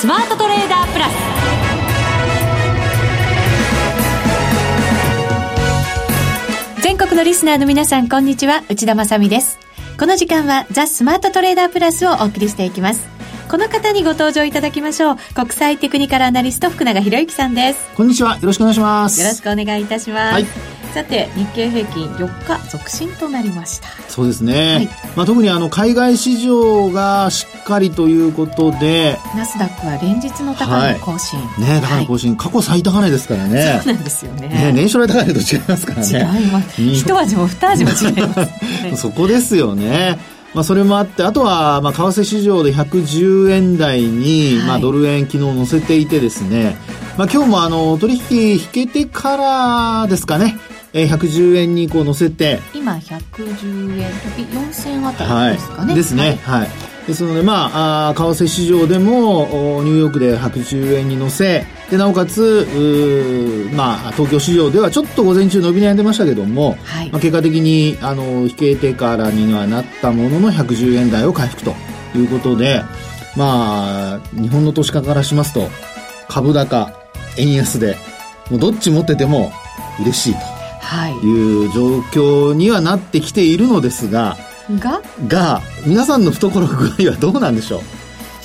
スマートトレーダープラス。全国のリスナーの皆さんこんにちは。内田まさです。この時間はザ・スマートトレーダープラスをお送りしていきます。この方にご登場いただきましょう。国際テクニカルアナリスト福永博之さんです。こんにちは。よろしくお願いします。よろしくお願いいたします、はいさて日経平均4日続伸となりました。そうですね、はい、まあ、特にあの海外市場がしっかりということでナスダックは連日の高値更新、はい、ね高値更新、はい、過去最高値ですからね。そうなんですよね。ね年初来高値と違いますからね。違います。一味も二味も違います、そこですよね。まあ、それもあって、あとは、まあ、為替市場で110円台に、まあ、ドル円昨日乗せていてですね、まあ、今日もあの、取引引けてからですかね、えー、110円にこう乗せて。今110円時4000あたりですかね、はい、ですね。はい、ですのでまああ為替市場でもニューヨークで110円に乗せ。でなおかつまあ東京市場ではちょっと午前中伸び悩んでましたけども、はい、まあ、結果的にあの引けてからにはなったものの110円台を回復ということでまあ日本の投資家からしますと株高円安でもうどっち持ってても嬉しいとい。う状況にはなってきているのですが、が？が皆さんの懐具合はどうなんでしょう？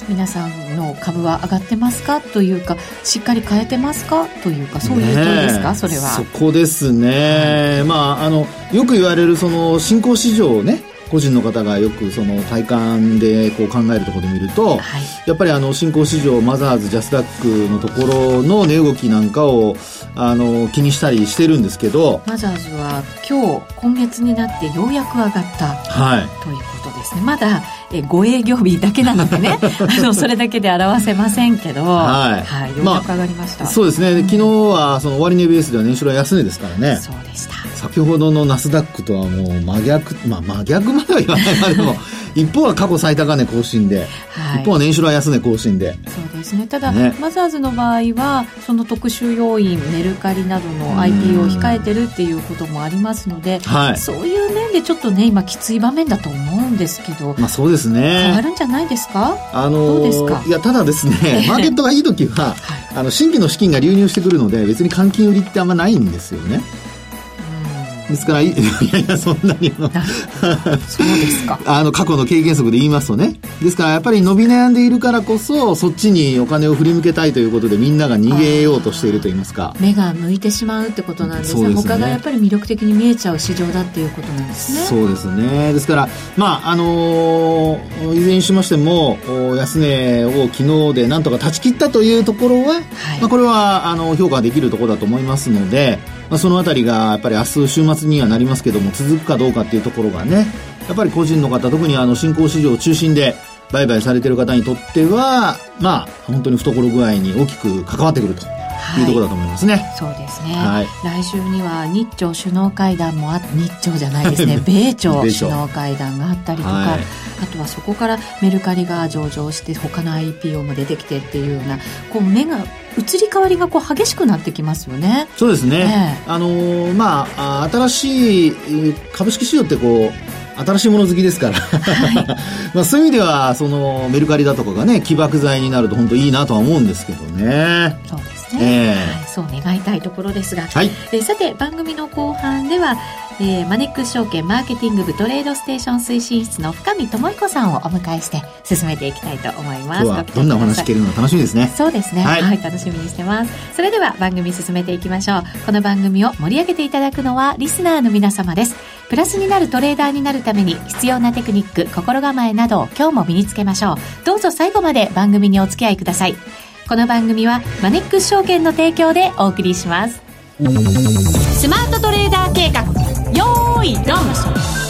皆さんの株は上がってますか？というかしっかり変えてますか？というかそういう問いですか、それは。そこですね、はい、まああのよく言われるその新興市場をね個人の方がよくその体感でこう考えるところで見ると、はい、やっぱりあの新興市場マザーズジャスダックのところの値動きなんかをあの気にしたりしてるんですけどマザーズは今日今月になってようやく上がった、はい、ということですね。まだえ5営業日だけなのでね あのそれだけで表せませんけど、はい。はい、ようやく上がりました、まあ、そうですね、うん、昨日はその終値ベースでは年初来安値ですからね。そうでした。先ほどのナスダックとはもう真逆まあ真逆までは言わない。までも一方は過去最高値更新で、はい、一方は年初来安値更新で。そうですね。ただ、ね、マザーズの場合はその特殊要因メルカリなどの IPO を控えてるっていうこともありますので、はい、そういう面でちょっとね今きつい場面だと思うんですけど、まあ、そうですね。変わるんじゃないですか？あのー、どうですか？いやただですね マーケットがいい時は、はい、あの新規の資金が流入してくるので別に換金売りってあんまないんですよねですから、いやいや、そんなにそうですか。あの、過去の経験則で言いますとね。ですから、やっぱり伸び悩んでいるからこそ、そっちにお金を振り向けたいということで、みんなが逃げようとしていると言いますか。目が向いてしまうってことなんですね。すね他がやっぱり魅力的に見えちゃう市場だっていうことなんですね。そうですね。ですから、まあ、あのー、いずれにしましても、安値を昨日でなんとか断ち切ったというところは、はい、まあ、これは、あの、評価できるところだと思いますので、まあ、そのあたりがやっぱり明日週末にはなりますけども続くかどうかっていうところがねやっぱり個人の方特にあの新興市場を中心で売買されてる方にとってはまあ本当に懐具合に大きく関わってくると。い。うところだと思いますね。そうですね、はい、来週には日朝首脳会談もあ日朝じゃないですね。米朝首脳会談があったりとか、はい、あとはそこからメルカリが上場して他の IPO も出てきてっていうようなこう目が移り変わりがこう激しくなってきますよね。そうですね。あのー、まあ新しい株式市場ってこう新しいもの好きですから、はい、まあそういう意味ではそのメルカリだとかがね起爆剤になると本当いいなとは思うんですけどね。そうですね。えー、はい、そう願いたいところですが、はい、えー、さて番組の後半ではえー、マネックス証券マーケティング部トレードステーション推進室の深見智彦さんをお迎えして進めていきたいと思います。どんなお話聞けるの楽しみですね。そうですね、はい、はい、楽しみにしてます。それでは番組進めていきましょう。この番組を盛り上げていただくのはリスナーの皆様です。プラスになるトレーダーになるために必要なテクニック、心構えなどを今日も身につけましょう。どうぞ最後まで番組にお付き合いください。この番組はマネックス証券の提供でお送りします。スマートトレーダー計画よーいドン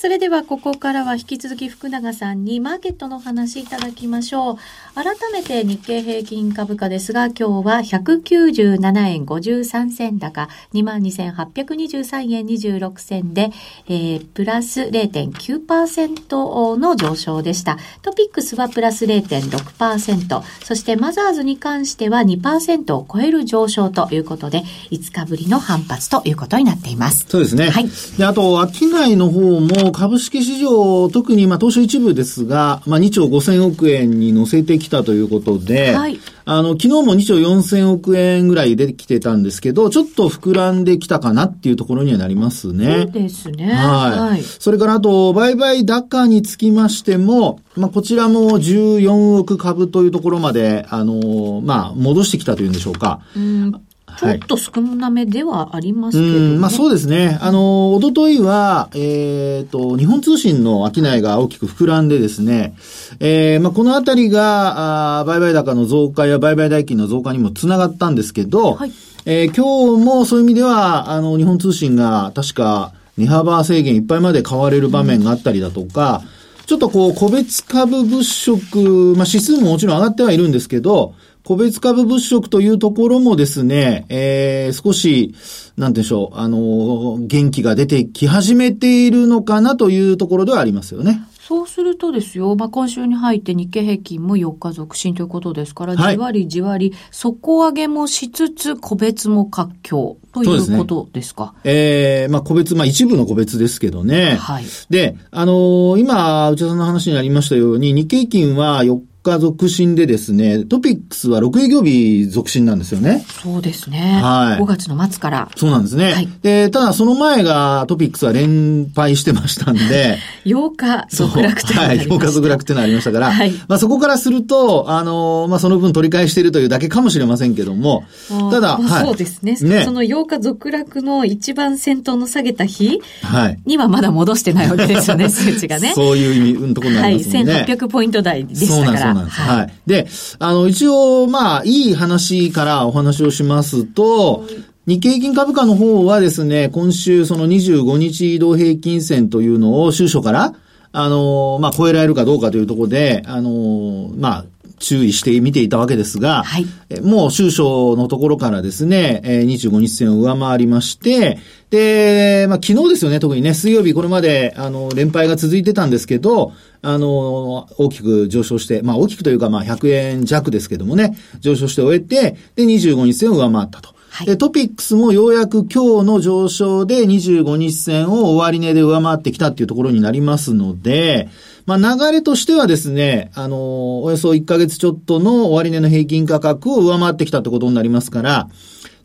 それではここからは引き続き福永さんにマーケットの話いただきましょう。改めて日経平均株価ですが、今日は197円53銭高、22,823円26銭で、えー、プラス0.9%の上昇でした。トピックスはプラス0.6%、そしてマザーズに関しては2%を超える上昇ということで、5日ぶりの反発ということになっています。そうですね。はい。で、あと、商いの方も為株式市場、特にまあ東証一部ですが、まあ2兆5000億円に乗せてきたということで、はい、あの、昨日も2兆4000億円ぐらい出てきてたんですけど、ちょっと膨らんできたかなっていうところにはなりますね。そうですね。はい。はい、それからあと、売買高につきましても、まあこちらも14億株というところまで、あの、まあ戻してきたというんでしょうか。うんちょっと少なめではありますけど、ね、まあそうですね。あの、おとといは、えっ、ー、と、日本通信の商いが大きく膨らんでですね、えー、まあこのあたりが、あ売買高の増加や売買代金の増加にもつながったんですけど、はい、えー、今日もそういう意味では、あの、日本通信が確か値幅制限いっぱいまで買われる場面があったりだとか、うん、ちょっとこう、個別株物色、まあ指数ももちろん上がってはいるんですけど、個別株物色というところもですね、えー、少し、なんでしょう、あの、元気が出てき始めているのかなというところではありますよね。そうするとですよ、まあ、今週に入って日経平均も4日続伸ということですから、はい、じわりじわり底上げもしつつ、個別も活況ということですか？すね、ええー、まあ、個別、まあ、一部の個別ですけどね。はい。で、あのー、今、内田さんの話にありましたように、日経平均は4日続伸でですね、トピックスは6営業日続伸なんですよね。そうですね。はい。5月の末から。そうなんですね。はい。で、ただその前がトピックスは連敗してましたんで。8日続落というのがありました。はい、8日続落っていうのがありましたから。はい。まあそこからすると、あのまあその分取り返しているというだけかもしれませんけども。ただ、はい。そうですね。ね。その8日続落の一番先頭の下げた日はい。にはまだ戻してないわけですよね、数値がね。そういう意味、うんところになりますね。はい。1800ポイント台でしたから。なんです。はい。で、あの、一応、まあ、いい話からお話をしますと、日経平均株価の方はですね、今週その25日移動平均線というのを収書から、あの、まあ、超えられるかどうかというところで、あの、まあ、注意して見ていたわけですが、はい、もう収書のところからですね、25日線を上回りまして、で、まあ、昨日ですよね、特にね、水曜日これまで、あの、連敗が続いてたんですけど、あの、大きく上昇して、まあ、大きくというか、まあ、100円弱ですけどもね、上昇して終えて、で、25日線を上回ったと。はい、で、トピックスもようやく今日の上昇で25日線を終値で上回ってきたっていうところになりますので、まあ、流れとしてはですね、あの、およそ1ヶ月ちょっとの終値の平均価格を上回ってきたってことになりますから、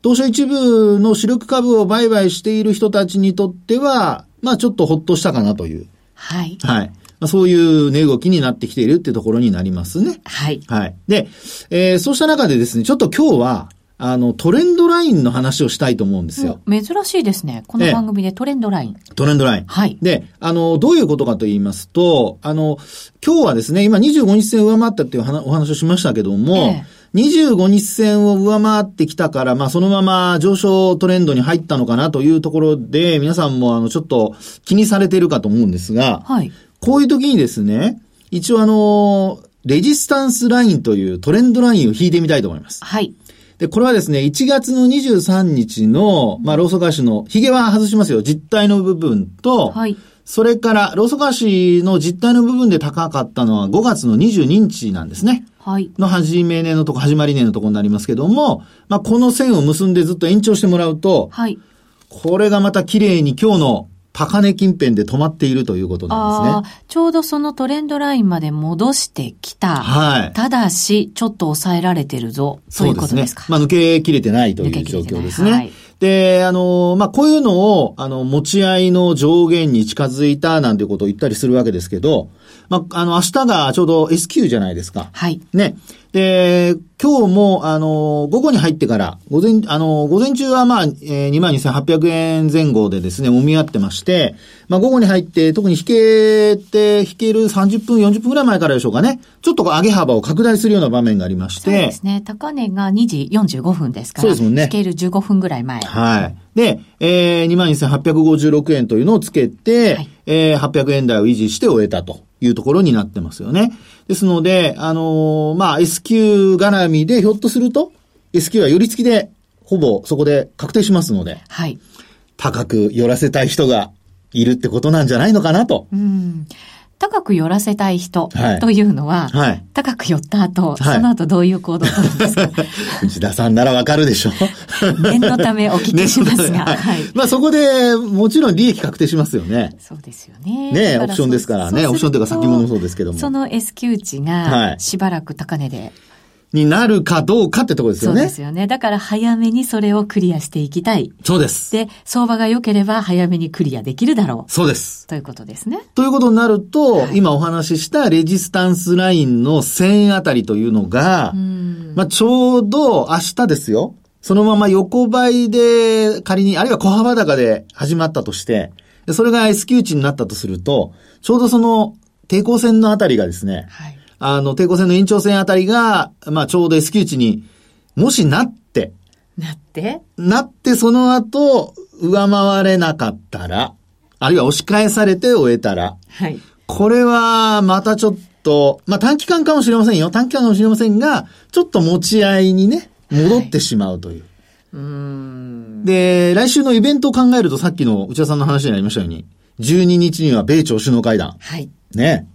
当初一部の主力株を売買している人たちにとっては、まあちょっとほっとしたかなという。はい。はい。まあ、そういう値動きになってきているっていうところになりますね。はい。はい。で、えー、そうした中でですね、ちょっと今日は、あの、トレンドラインの話をしたいと思うんですよ。珍しいですね。この番組でトレンドライン。トレンドライン。はい。で、あの、どういうことかと言いますと、あの、今日はですね、今25日線上回ったっていうお話をしましたけども、ええ25日線を上回ってきたから、まあそのまま上昇トレンドに入ったのかなというところで、皆さんもあのちょっと気にされているかと思うんですが、はい。こういう時にですね、一応あの、レジスタンスラインというトレンドラインを引いてみたいと思います。はい。で、これはですね、1月の23日の、まあ、ローソク足の、髭は外しますよ、実体の部分と、はい。それから、ローソク足の実体の部分で高かったのは5月の22日なんですね。はい。の始め年のとこ、始まり年のとこになりますけども、まあ、この線を結んでずっと延長してもらうと、はい。これがまた綺麗に今日の高値近辺で止まっているということなんですね。ちょうどそのトレンドラインまで戻してきた。はい。ただし、ちょっと抑えられてるぞ。そういうことですか。すね、まあ、抜けきれてないという状況ですね。はい。で、あの、まあ、こういうのを、あの、持ち合いの上限に近づいたなんてことを言ったりするわけですけど、まあ、あの、明日がちょうど S q じゃないですか。はい。ね。で、今日も、あの、午後に入ってから、午前、あの、午前中はまあ、えー、22,800円前後でですね、揉み合ってまして、まあ、午後に入って、特に引けて、引ける30分、40分ぐらい前からでしょうかね、ちょっと上げ幅を拡大するような場面がありまして。そうですね。高値が2時45分ですから。そうですもんね。引ける15分ぐらい前。はい。で、えー、22,856円というのをつけて、はい、えー、800円台を維持して終えたと。いうところになってますよね。ですので、あのー、まあ、S q 絡みでひょっとすると、S q は寄り付きで、ほぼそこで確定しますので、はい。高く寄らせたい人がいるってことなんじゃないのかなと。うん。高く寄らせたい人はい。というのは、はい。高く寄った後、はい。その後どういう行動を取るんですか？内田さんならわかるでしょ。念のためお聞きしますが、ね。はい。まあそこで、もちろん利益確定しますよね。そうですよね。ねオプションですからね。オプションというか先物もそうですけども。その S q 値はい。がしばらく高値で、になるかどうかってところですそうでよね。すよね。だから早めにそれをクリアしていきたい。そうです。で、相場が良ければ早めにクリアできるだろそうですう。。ということですね。ということになると、今お話ししたレジスタンスラインの1000あたりというのが、うん。まあ、ちょうど明日ですよ。そのまま横ばいで仮に、あるいは小幅高で始まったとして、でそれが S q 値になったとすると、ちょうどその抵抗線のあたりがですね、はい。あの、抵抗線の延長線あたりが、まあ、ちょうど S q 値にもしなって、なって、なってその後、上回れなかったら、あるいは押し返されて終えたら、はい。これは、またちょっと、まあ短期間かもしれませんよ。短期間かもしれませんが、ちょっと持ち合いにね、戻ってしまうという。うーん。で、来週のイベントを考えるとさっきの内田さんの話にありましたように、12日には米朝首脳会談。はい。ね。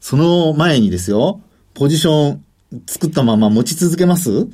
その前にですよ、ポジション作ったまま持ち続けます？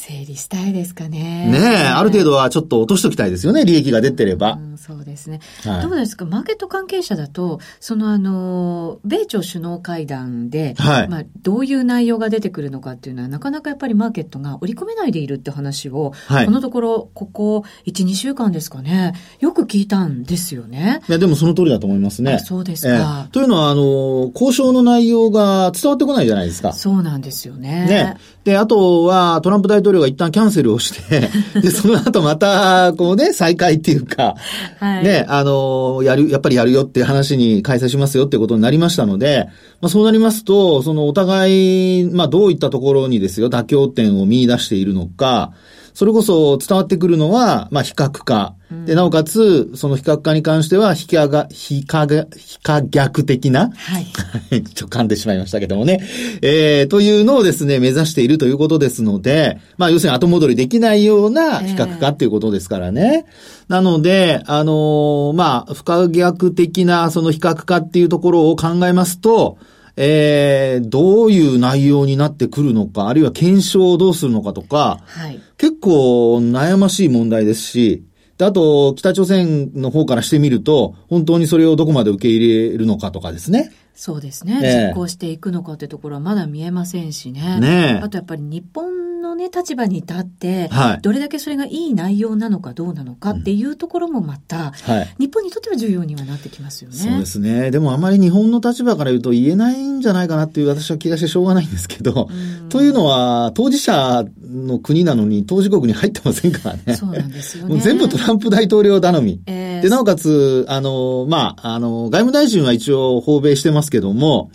整理したいですかね。ねえ、ある程度はちょっと落としときたいですよね、利益が出てればう。ん、そうですね。はいどうですか？マーケット関係者だと、そのあの、米朝首脳会談で、はいまあ、どういう内容が出てくるのかっていうのは、なかなかやっぱりマーケットが織り込めないでいるって話を、はいこのところ、ここ1、2週間ですかね、よく聞いたんですよね。いや、でもその通りだと思いますね。あそうですかええというのは、あの、交渉の内容が伝わってこないじゃないですか。そうなんですよね。ね。で、あとは、トランプ大統領が一旦キャンセルをして、で、その後また、こうね、再開っていうか、はい。ね、あの、やる、やっぱりやるよっていう話に開催しますよってことになりましたので、まあそうなりますと、そのお互い、まあどういったところにですよ、妥協点を見出しているのか、それこそ伝わってくるのは、まあ比較化。で、なおかつ、その比較化に関しては、非可が、非可が、非可逆的な、はい。は いちょっと噛んでしまいましたけどもね。えー、というのをですね、目指しているということですので、まあ、要するに後戻りできないような比較化っていうことですからね。なので、あのーまあ、不可逆的なその比較化っていうところを考えますと、えー、どういう内容になってくるのか、あるいは検証をどうするのかとか、はい。結構悩ましい問題ですし、であと、北朝鮮の方からしてみると、本当にそれをどこまで受け入れるのかとかですね。そうですね。ええ実行していくのかってところはまだ見えませんしね。ねえあとやっぱり日本のね、立場に立って、はいどれだけそれがいい内容なのかどうなのかっていうところもまた、はい。日本にとっては重要にはなってきますよね。そうですね。でもあまり日本の立場から言うと言えないんじゃないかなっていう私は気がしてしょうがないんですけど、うんというのは当事者の国なのに当事国に入ってませんからね。そうなんですよね。もう全部トランプ大統領頼み。えーで、なおかつ、あの、まあ、あの、外務大臣は一応訪米してますけども、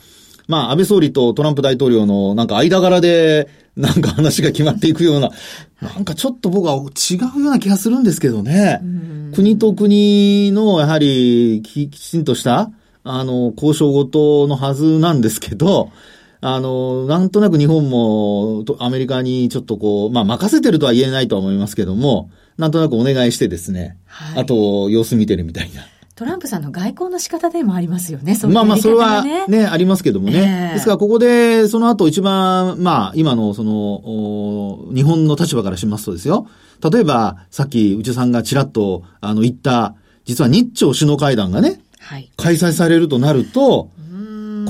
まあ、安倍総理とトランプ大統領のなんか間柄で、なんか話が決まっていくような、なんかちょっと僕は違うような気がするんですけどね。うん国と国の、やはりき、きちんとした、あの、交渉ごとのはずなんですけど、あの、なんとなく日本も、とアメリカにちょっとこう、まあ、任せてるとは言えないとは思いますけども、なんとなくお願いしてですね、はいあと、様子見てるみたいな。トランプさんの外交の仕方でもありますよね。そういうまあまあ、それはね。ね、ありますけどもね。ええですから、ここで、その後一番、まあ、今の、その、お日本の立場からしますとですよ。例えば、さっき、内田さんがちらっと、あの、言った、実は日朝首脳会談がね、はい。開催されるとなると、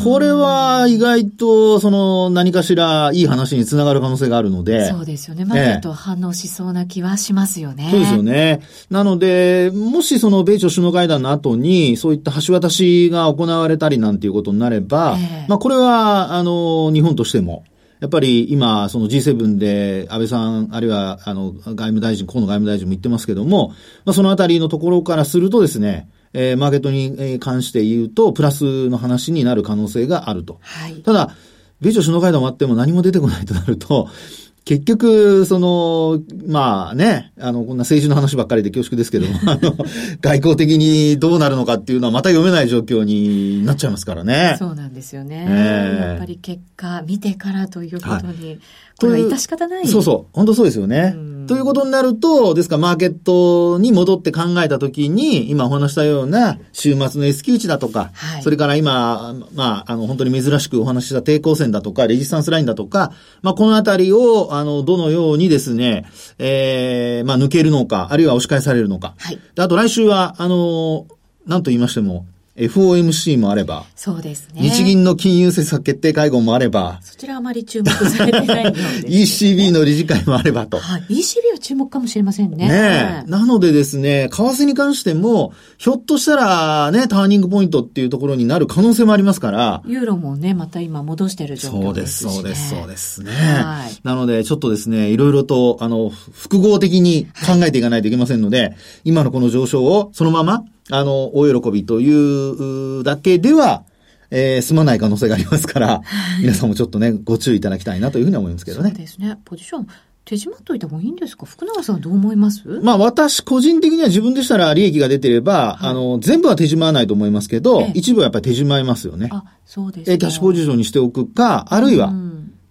これは意外と、その、何かしらいい話につながる可能性があるので。そうですよね。マーケットは反応しそうな気はしますよね。そうですよね。なので、もしその米朝首脳会談の後に、そういった橋渡しが行われたりなんていうことになれば、ええまあこれは、あの、日本としても、やっぱり今、その G7 で安倍さん、あるいは、あの、外務大臣、河野外務大臣も言ってますけども、まあそのあたりのところからするとですね、えーマーケットにえー関して言うと、プラスの話になる可能性があると。はい。ただ、米朝首脳会談終わっても何も出てこないとなると、結局、その、まあね、あの、こんな政治の話ばっかりで恐縮ですけども、あの、外交的にどうなるのかっていうのはまた読めない状況になっちゃいますからね。そうなんですよね。ええやっぱり結果見てからということに、というこれは致し方ない。そうそう。本当そうですよねう。んということになると、ですからマーケットに戻って考えたときに、今お話したような週末の S q 値だとか、はい、それから今、まあ、あの、本当に珍しくお話しした抵抗線だとか、レジスタンスラインだとか、まあ、このあたりを、あの、どのようにですね、ええー、まあ、抜けるのか、あるいは押し返されるのか。はい。で、あと来週は、あの、なんと言いましても、FOMC もあれば、そうですね。日銀の金融政策決定会合もあれば、そちらあまり注目されてないので、ね、ECB の理事会もあればと。はい。ECB は注目かもしれませんね。ねなのでですね、為替に関しても、ひょっとしたらね、ターニングポイントっていうところになる可能性もありますから。ユーロもね、また今戻してる状況ですね。そうです、そうです、そうですね。はい。なので、ちょっとですね、いろいろと、あの、複合的に考えていかないといけませんので、はい、今のこの上昇をそのままあの、大喜びというだけでは、えー、済まない可能性がありますから、皆さんもちょっとね、ご注意いただきたいなというふうに思いますけどね。そうですね。ポジション、手締まっといた方がいいんですか？福永さんはどう思います？まあ私個人的には自分でしたら利益が出てれば、はい、あの、全部は手締まわないと思いますけど、一部はやっぱり手締まいますよね。あ、そうですね。キャッシュポジションにしておくか、あるいは、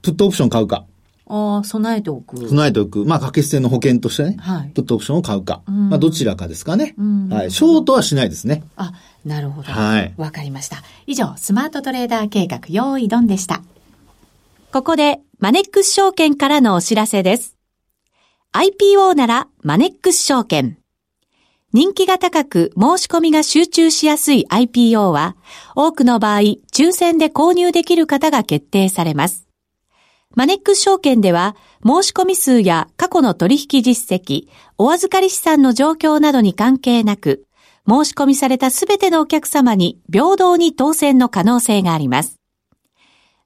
プットオプション買うか。ああ、備えておく。備えておく。まあ、掛け捨ての保険としてね。はい。プットオプションを買うか。まあ、どちらかですかね。はい。ショートはしないですね。あ、なるほど。はい。わかりました。以上、スマートトレーダー計画、用意ドンでした。ここで、マネックス証券からのお知らせです。IPO なら、マネックス証券。人気が高く申し込みが集中しやすい IPO は、多くの場合、抽選で購入できる方が決定されます。マネックス証券では、申し込み数や過去の取引実績、お預かり資産の状況などに関係なく、申し込みされたすべてのお客様に平等に当選の可能性があります。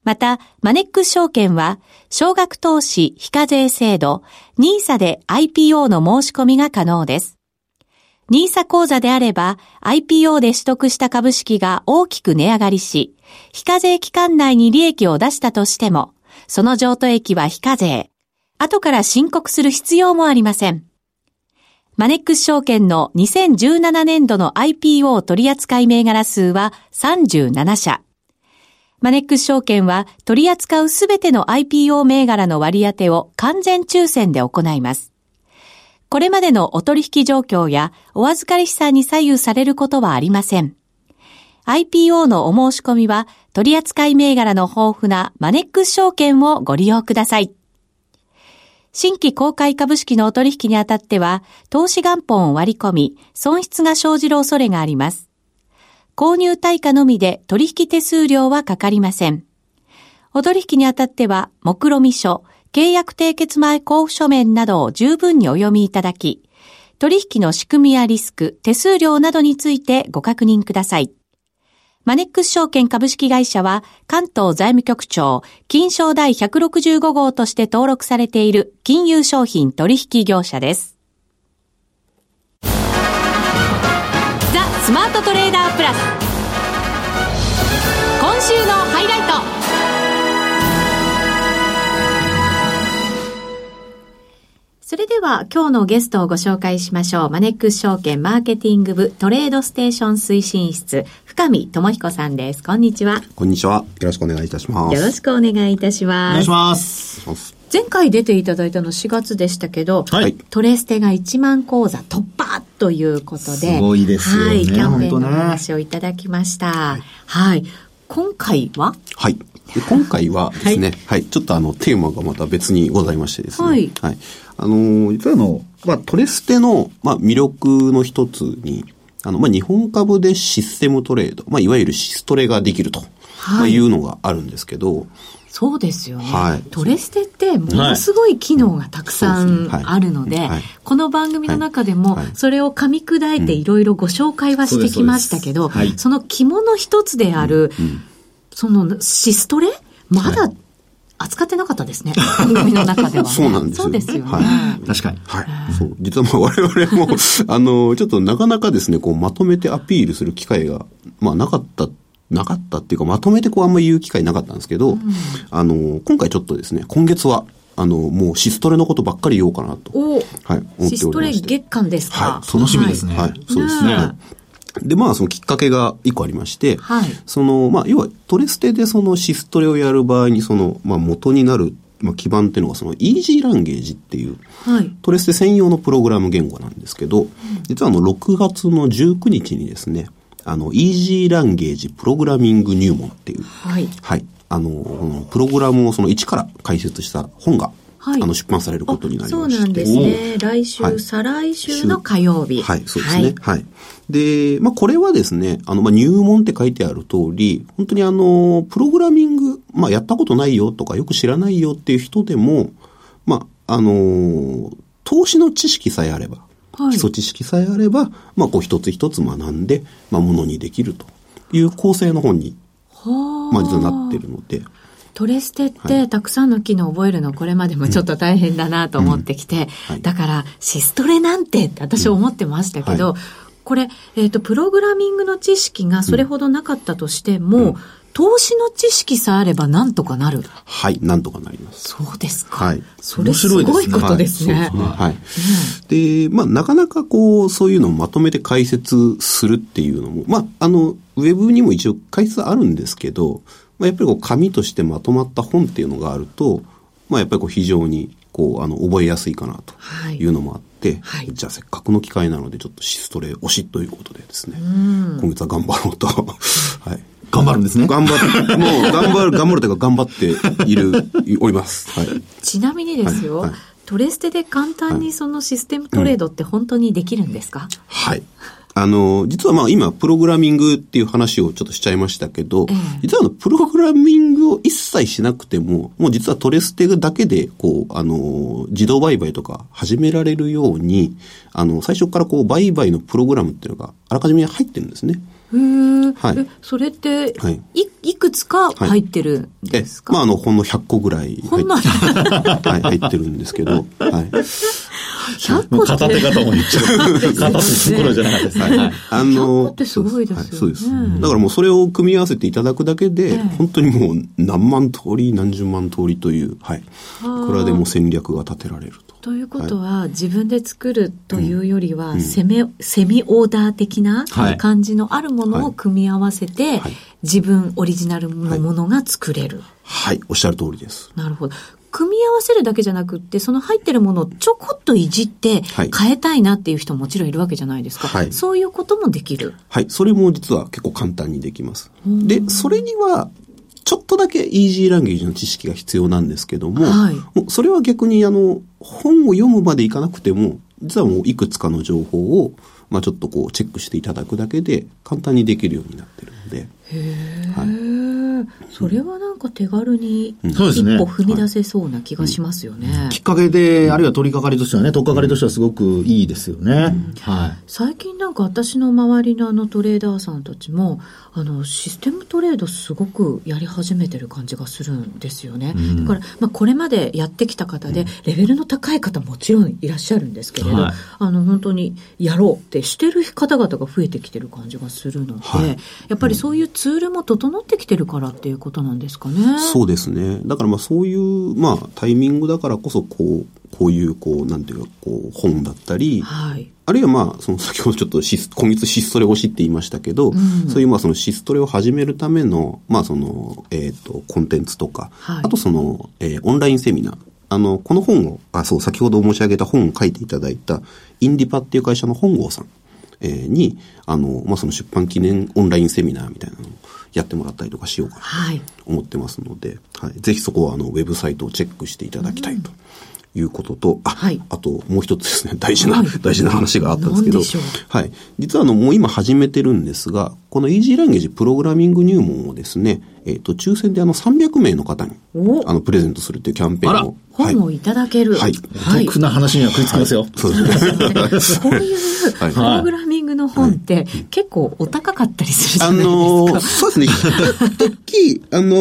また、マネックス証券は、少額投資非課税制度、NISA で IPO の申し込みが可能です。NISA 口座であれば、IPO で取得した株式が大きく値上がりし、非課税期間内に利益を出したとしても、その譲渡益は非課税。後から申告する必要もありません。マネックス証券の2017年度の IPO 取扱銘柄数は37社。マネックス証券は取り扱うすべての IPO 銘柄の割り当てを完全抽選で行います。これまでのお取引状況やお預かり資産に左右されることはありません。IPO のお申し込みは取扱銘柄の豊富なマネックス証券をご利用ください。新規公開株式のお取引にあたっては、投資元本を割り込み、損失が生じる恐れがあります。購入対価のみで取引手数料はかかりません。お取引にあたっては、目論見書、契約締結前交付書面などを十分にお読みいただき、取引の仕組みやリスク、手数料などについてご確認ください。マネックス証券株式会社は関東財務局長金賞第165号として登録されている金融商品取引業者です。ザ・スマートトレーダープラス今週のハイライトは今日のゲストをご紹介しましょう。マネックス証券マーケティング部トレードステーション推進室、深見智彦さんです。こんにちは。こんにちは。よろしくお願いいたします。よろしくお願いいたします。お願いします。前回出ていただいたの4月でしたけど、はい、トレステが1万口座突破ということで、すごいですよね。はい、キャンペーンの話をいただきました。はい、はい。今回は？はい。で今回はですね、はい、はい、ちょっとあの、テーマがまた別にございましてですね。はい。はい。あの、実はあの、まあ、トレステの、まあ、魅力の一つに、あの、まあ、日本株でシステムトレード、まあ、いわゆるシストレができると、はい、いうのがあるんですけど、そうですよね、はい、トレステってものすごい機能がたくさんあるので、この番組の中でもそれを噛み砕いていろいろご紹介はしてきましたけど、その肝の一つである、そのシストレ？まだ扱ってなかったですね。番組の中では、ね、そうなんですそうですよね。はい。確かに。はい。そう。実はまあ我々も、あの、ちょっとなかなかですね、こうまとめてアピールする機会が、まあなかったなかったっていうか、まとめてこうあんまり言う機会なかったんですけど、うん、あの、今回ちょっとですね、今月は、あの、もうシストレのことばっかり言おうかなと。おはい。思っておりまシストレ月間ですかはい。楽しみですね。はい。そうですね。で、まあ、そのきっかけが一個ありまして、はい、その、まあ、要はトレステでそのシストレをやる場合に、その、まあ、元になるまあ、基盤っていうのがその Easy ランゲージっていう、はい、トレステ専用のプログラム言語なんですけど、うん、実はあの6月の19日にですね、あの Easy ランゲージプログラミング入門っていう、はい、はい、あの、プログラムをその一から解説した本がはい、あの出版されることになりまして。そうなんですね。来週、はい、再来週の火曜日。はい、そうですね。はい。で、まあ、これはですね、あの、まあ、入門って書いてある通り、本当にあの、プログラミング、まあ、やったことないよとか、よく知らないよっていう人でも、まあ、あの、投資の知識さえあれば、はい、基礎知識さえあれば、まあ、こう一つ一つ学んで、まあ、ものにできるという構成の本に、まあ、実はなってるので、トレステってたくさんの機能を覚えるのこれまでもちょっと大変だなと思ってきて、だからシストレなんてって私は思ってましたけど、これ、えっ、ー、と、プログラミングの知識がそれほどなかったとしても、うん、投資の知識さえあればなんとかなる。はい、なんとかなります。そうですか。はい。それすごいことですね。はい。ねはい、で、まあ、なかなかこう、そういうのをまとめて解説するっていうのも、まあ、あの、ウェブにも一応解説あるんですけど、まあ、やっぱりこう紙としてまとまった本っていうのがあると、まあ、やっぱりこう非常にこうあの覚えやすいかなというのもあって、はい、じゃあせっかくの機会なのでちょっとシストレ推しということでですね、今月は頑張ろうと、はい。頑張るんですね。頑張って、もう頑張る、頑張るというか頑張っている、おります。はい。ちなみにですよ、はいはい、トレステで簡単にそのシステムトレードって本当にできるんですか、はい。あの、実はまあ今、プログラミングっていう話をちょっとしちゃいましたけど、実はあの、プログラミングを一切しなくても、もう実はトレステだけで、こう、あの、自動売買とか始められるように、あの、最初からこう、売買のプログラムっていうのがあらかじめ入ってるんですね。へはい、それって、はい、いいくつか入ってるんですか、はい、まあ、あの、ほんの100個ぐらい入って、はい、入ってるんですけど、はい。もう片手方も言っちゃう。片手どころじゃなかったですね。あの、ってすごいですよね。そうです。だからもうそれを組み合わせていただくだけで、本当にもう何万通り、何十万通りという、はい。これはでも戦略が立てられると。ということは、はい、自分で作るというよりは、うん、セミ、セミオーダー的な感じのあるものを組み合わせて、はい、自分オリジナルのものが作れる、はい。はい、おっしゃる通りです。なるほど。組み合わせるだけじゃなくって、その入ってるものをちょこっといじって変えたいなっていう人ももちろんいるわけじゃないですか。はい、そういうこともできる。はい。それも実は結構簡単にできます。で、それには、ちょっとだけイージーランゲージの知識が必要なんですけども、はい、もうそれは逆にあの、本を読むまでいかなくても、実はもういくつかの情報を、まあちょっとこうチェックしていただくだけで簡単にできるようになってるので。へはい、それはなんか手軽に一歩踏み出せそうな気がしますよね。きっかけで、あるいは取り掛かりとしてはね、取っかかりとしてはすごくいいですよね。はい、最近なんか私の周りのあのトレーダーさんたちも、あのシステムトレードすごくやり始めてる感じがするんですよね。うん、だから、まあ、これまでやってきた方で、レベルの高い方もちろんいらっしゃるんですけれど、はい、あの本当にやろうってしてる方々が増えてきてる感じがするので、はい、やっぱりそういうツールも整ってきてるからっていうことなんですかね。そうですね。だからまあそういう、まあタイミングだからこそこう、こういう、こう、なんていうか、こう、本だったり、はい、あるいはまあ、その先ほどちょっとシ今月シストレ推しって言いましたけど、うん、そういうまあそのシストレを始めるための、まあその、えっ、ー、と、コンテンツとか、はい、あとその、えー、オンラインセミナー。あの、この本を、あ、そう、先ほど申し上げた本を書いていただいた、インディパっていう会社の本郷さん、えー、に、あの、まあその出版記念オンラインセミナーみたいなのをやってもらったりとかしようかなと思ってますので、はい、はい、ぜひそこはあの、ウェブサイトをチェックしていただきたいと。うん。いうことと、あ、はい、あともう一つですね、大事な、はい、大事な話があったんですけど、はい。実はあの、もう今始めてるんですが、このイージーランゲージプログラミング入門をですね、えっ、ー、と、抽選であの300名の方に、あの、プレゼントするっていうキャンペーンを。本をいただける。はい。お得な話には食いつきますよ。そうですね。こういうプログラミングの本って結構お高かったりするじゃないですか。あのー、そうですね。時、あの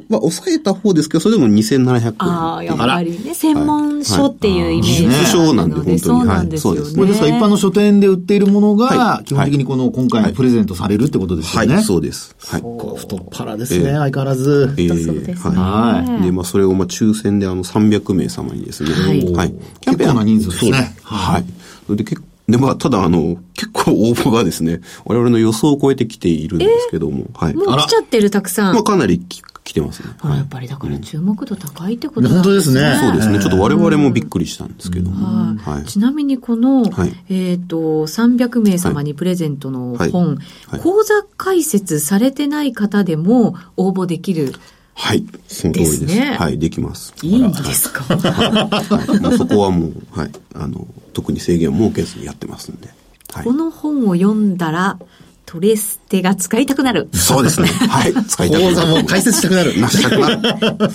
ー、まあ、抑えた方ですけど、それでも2700円。ああ、やっぱりね、専門書っていうイメージ、技術書なんで、本当に。そうなんですよね。これですから一般の書店で売っているものが、基本的にこの今回のプレゼントされるってことですよね。はい、そうです。はい。太っ腹ですね、相変わらず。えー、そうですね。はい。で、まあ、それをまあ、抽選であの、300名様にですね。はい。はい。結構な人数ですね。はい。で結構、で、まあ、ただ、あの、結構応募がですね、我々の予想を超えてきているんですけども、はい。もう来ちゃってる、たくさん。まあ、かなり来来てますね。やっぱりだから注目度高いってことなんですね。本当ですね。そうですね。ちょっと我々もびっくりしたんですけども。はい、ちなみにこの、はい、えっ、ー、と、300名様にプレゼントの本、講座開設されてない方でも応募できる。はい。その通りです。ですね、はい、できます。いいんですか？はい、もうそこはもう、はい。あの、特に制限を設けずにやってますんで。はい、この本を読んだら、トレステが使いたくなる。そうですね。はい。使いたくなる。講座も解説したくなる。なしたくなる。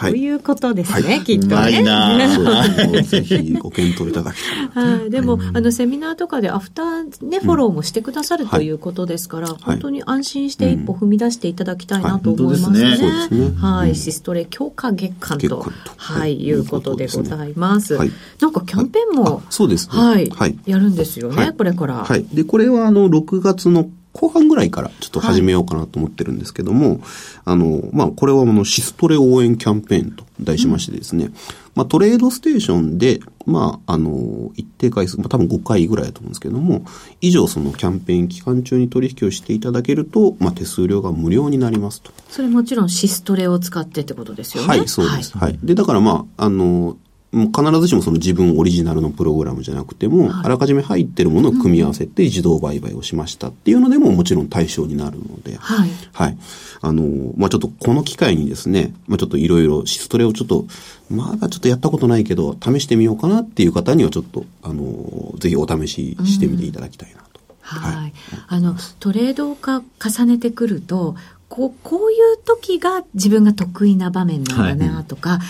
そういうことですね、きっとね。ぜひご検討いただきたい。はい。でも、あの、セミナーとかでアフターね、フォローもしてくださるということですから、本当に安心して一歩踏み出していただきたいなと思いますね。はい。シストレ強化月間と、はい、いうことでございます。なんかキャンペーンも、そうですはい。やるんですよね、これから。はい。で、これはあの、6月の後半ぐらいからちょっと始めようかなと思ってるんですけども、はい、あの、まあ、これはあの、シストレ応援キャンペーンと題しましてですね、うん、まあ、トレードステーションで、まあ、あの、一定回数、まあ、多分5回ぐらいだと思うんですけども、以上そのキャンペーン期間中に取引をしていただけると、まあ、手数料が無料になりますと。それもちろんシストレを使ってってことですよね。はい、そうです。はい。はい、で、だからまあ、あの、もう必ずしもその自分オリジナルのプログラムじゃなくても、はい、あらかじめ入ってるものを組み合わせて自動売買をしましたっていうのでももちろん対象になるので、はい。はい。あの、まあ、ちょっとこの機会にですね、まあ、ちょっといろいろシストレをちょっと、まだちょっとやったことないけど、試してみようかなっていう方にはちょっと、あの、ぜひお試ししてみていただきたいなと。はい、はい。あの、トレード化重ねてくると、こうこういう時が自分が得意な場面なんだなとか、はい、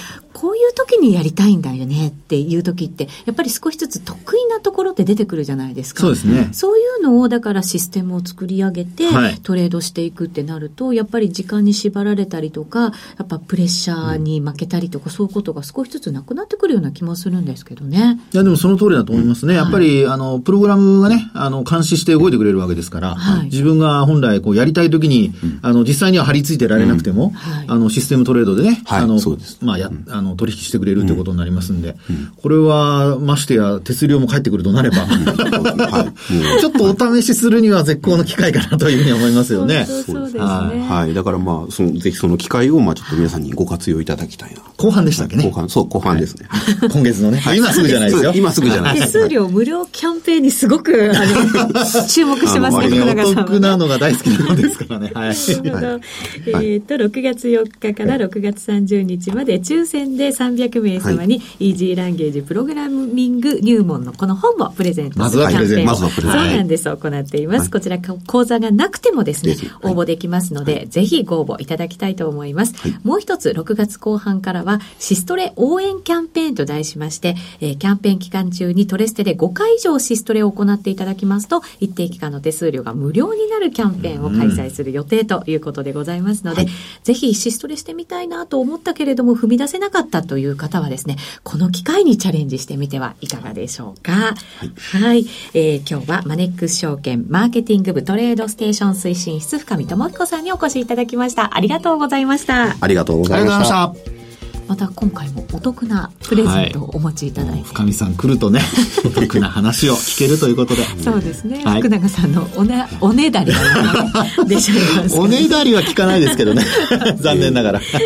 こういう時にやりたいんだよねっていう時って、やっぱり少しずつ得意なところって出てくるじゃないですか。そうですね。そういうのを、だからシステムを作り上げて、トレードしていくってなると、やっぱり時間に縛られたりとか、やっぱプレッシャーに負けたりとか、うん、そういうことが少しずつなくなってくるような気もするんですけどね。いや、でもその通りだと思いますね。やっぱり、あの、プログラムがね、あの、監視して動いてくれるわけですから、はい、自分が本来こうやりたい時に、あの、実際には張り付いてられなくても、はい、あの、システムトレードでね、あの、まあ、や、あの、取引してくれるということになりますんで、これは、ましてや、手数料も返ってくるとなれば、ちょっとお試しするには絶好の機会かなというふうに思いますよね。そうですね。はい。だからまあ、その、ぜひその機会を、まあ、ちょっと皆さんにご活用いただきたいな。後半でしたっけね？後半、そう、後半ですね。今月のね。今すぐじゃないですよ。今すぐじゃない手数料無料キャンペーンにすごく、あの、注目してますね、お得なのが大好きなのですからね。はい。えっと、6月4日から6月30日まで抽選で300名様に、イージーランゲージプログラミング入門のこの本をプレゼントするキャンペーンを、そうなんです、行っています。こちら講座がなくてもですね、応募できますので、ぜひご応募いただきたいと思います。もう一つ、6月後半からは、シストレ応援キャンペーンと題しまして、えー、キャンペーン期間中にトレステで5回以上シストレを行っていただきますと、一定期間の手数料が無料になるキャンペーンを開催する予定ということでございますので、ぜひシストレしてみたいなと思ったけれども踏み出せなかったという方はですね、この機会にチャレンジしてみてはいかがでしょうか。はい。はい、えー、今日はマネックス証券マーケティング部トレードステーション推進室深見智彦さんにお越しいただきました。ありがとうございました。ありがとうございました。また今回もお得なプレゼントをお持ちいただいて、はい、深見さん来るとね お得な話を聞けるということでそうですね、はい、福永さんのおねおねだりが出ちゃいます おねだりは聞かないですけどね 残念ながらさ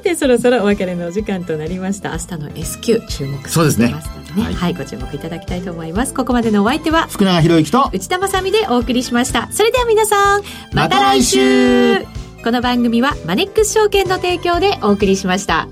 てそろそろお別れのお時間となりました。明日の S q 注目そうですね。はい、はい、ご注目いただきたいと思います。ここまでのお相手は福永博之と内田まさみでお送りしました。それでは皆さんまた来週。この番組はマネックス証券の提供でお送りしました。